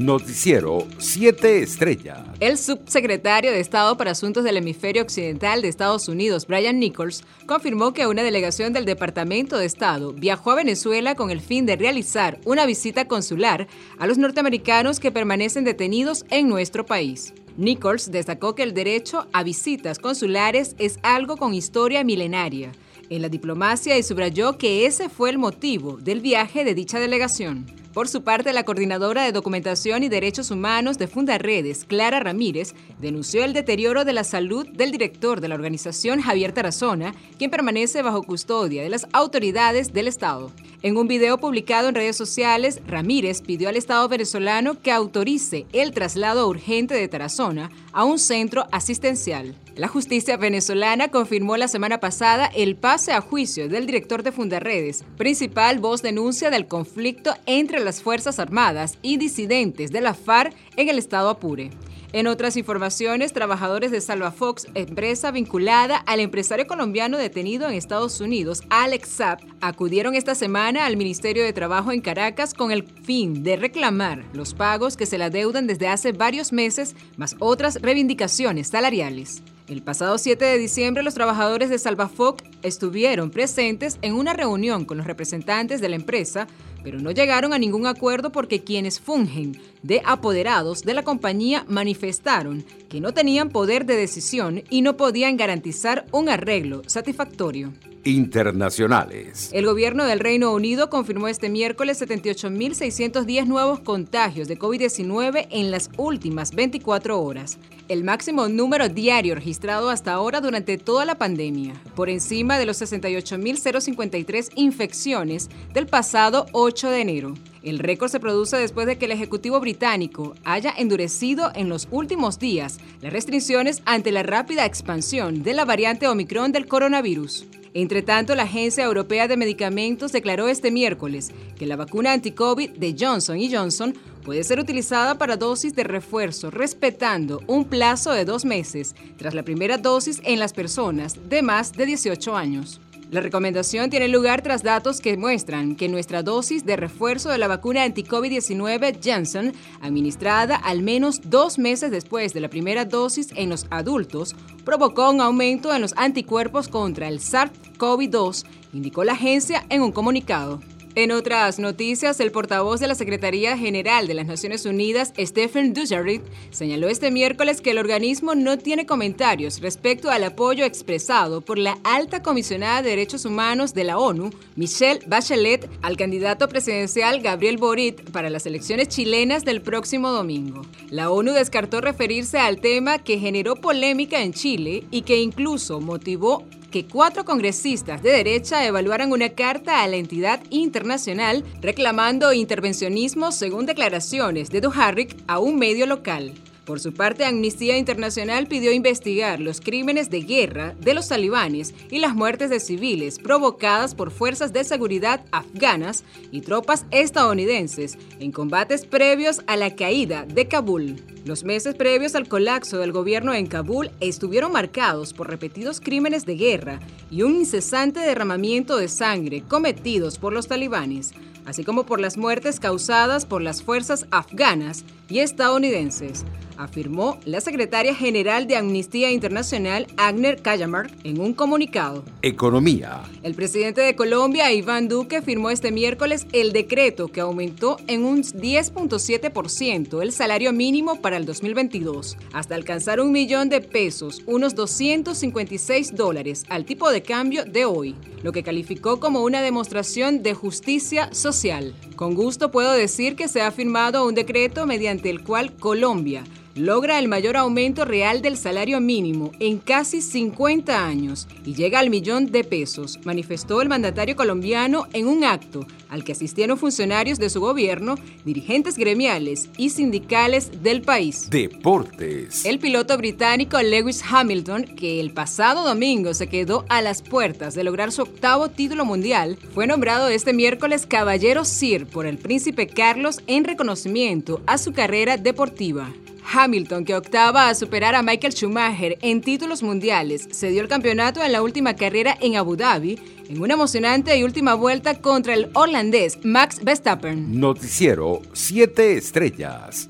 Noticiero 7 Estrella. El subsecretario de Estado para Asuntos del Hemisferio Occidental de Estados Unidos, Brian Nichols, confirmó que una delegación del Departamento de Estado viajó a Venezuela con el fin de realizar una visita consular a los norteamericanos que permanecen detenidos en nuestro país. Nichols destacó que el derecho a visitas consulares es algo con historia milenaria en la diplomacia y subrayó que ese fue el motivo del viaje de dicha delegación. Por su parte, la coordinadora de Documentación y Derechos Humanos de Fundaredes, Clara Ramírez, denunció el deterioro de la salud del director de la organización, Javier Tarazona, quien permanece bajo custodia de las autoridades del Estado. En un video publicado en redes sociales, Ramírez pidió al Estado venezolano que autorice el traslado urgente de Tarazona a un centro asistencial. La justicia venezolana confirmó la semana pasada el pase a juicio del director de Fundaredes, principal voz denuncia del conflicto entre las Fuerzas Armadas y disidentes de la FARC en el estado Apure. En otras informaciones, trabajadores de Salvafox, empresa vinculada al empresario colombiano detenido en Estados Unidos, Alex Zapp, acudieron esta semana al Ministerio de Trabajo en Caracas con el fin de reclamar los pagos que se le adeudan desde hace varios meses, más otras reivindicaciones salariales. El pasado 7 de diciembre, los trabajadores de Salvafox estuvieron presentes en una reunión con los representantes de la empresa pero no llegaron a ningún acuerdo porque quienes fungen de apoderados de la compañía manifestaron que no tenían poder de decisión y no podían garantizar un arreglo satisfactorio internacionales. El gobierno del Reino Unido confirmó este miércoles 78.610 nuevos contagios de COVID-19 en las últimas 24 horas, el máximo número diario registrado hasta ahora durante toda la pandemia, por encima de los 68.053 infecciones del pasado 8 de enero. El récord se produce después de que el Ejecutivo británico haya endurecido en los últimos días las restricciones ante la rápida expansión de la variante Omicron del coronavirus. Entre tanto, la Agencia Europea de Medicamentos declaró este miércoles que la vacuna anti-COVID de Johnson Johnson puede ser utilizada para dosis de refuerzo respetando un plazo de dos meses tras la primera dosis en las personas de más de 18 años. La recomendación tiene lugar tras datos que muestran que nuestra dosis de refuerzo de la vacuna anti-COVID-19 Janssen, administrada al menos dos meses después de la primera dosis en los adultos, provocó un aumento en los anticuerpos contra el SARS-CoV-2, indicó la agencia en un comunicado. En otras noticias, el portavoz de la Secretaría General de las Naciones Unidas, Stephen Dujarric, señaló este miércoles que el organismo no tiene comentarios respecto al apoyo expresado por la alta comisionada de Derechos Humanos de la ONU, Michelle Bachelet, al candidato presidencial Gabriel Boric para las elecciones chilenas del próximo domingo. La ONU descartó referirse al tema que generó polémica en Chile y que incluso motivó que cuatro congresistas de derecha evaluaran una carta a la entidad internacional reclamando intervencionismo según declaraciones de Duharric a un medio local. Por su parte, Amnistía Internacional pidió investigar los crímenes de guerra de los talibanes y las muertes de civiles provocadas por fuerzas de seguridad afganas y tropas estadounidenses en combates previos a la caída de Kabul. Los meses previos al colapso del gobierno en Kabul estuvieron marcados por repetidos crímenes de guerra y un incesante derramamiento de sangre cometidos por los talibanes, así como por las muertes causadas por las fuerzas afganas y estadounidenses afirmó la secretaria general de Amnistía Internacional, Agner Kayamark, en un comunicado. Economía. El presidente de Colombia, Iván Duque, firmó este miércoles el decreto que aumentó en un 10.7% el salario mínimo para el 2022, hasta alcanzar un millón de pesos, unos 256 dólares al tipo de cambio de hoy, lo que calificó como una demostración de justicia social. Con gusto puedo decir que se ha firmado un decreto mediante el cual Colombia logra el mayor aumento real del salario mínimo en casi 50 años y llega al millón de pesos, manifestó el mandatario colombiano en un acto al que asistieron funcionarios de su gobierno, dirigentes gremiales y sindicales del país. Deportes. El piloto británico Lewis Hamilton, que el pasado domingo se quedó a las puertas de lograr su octavo título mundial, fue nombrado este miércoles Caballero Sir por el príncipe Carlos en reconocimiento a su carrera deportiva. Hamilton, que octava a superar a Michael Schumacher en títulos mundiales, se dio el campeonato en la última carrera en Abu Dhabi en una emocionante y última vuelta contra el holandés Max Verstappen. Noticiero 7 Estrellas.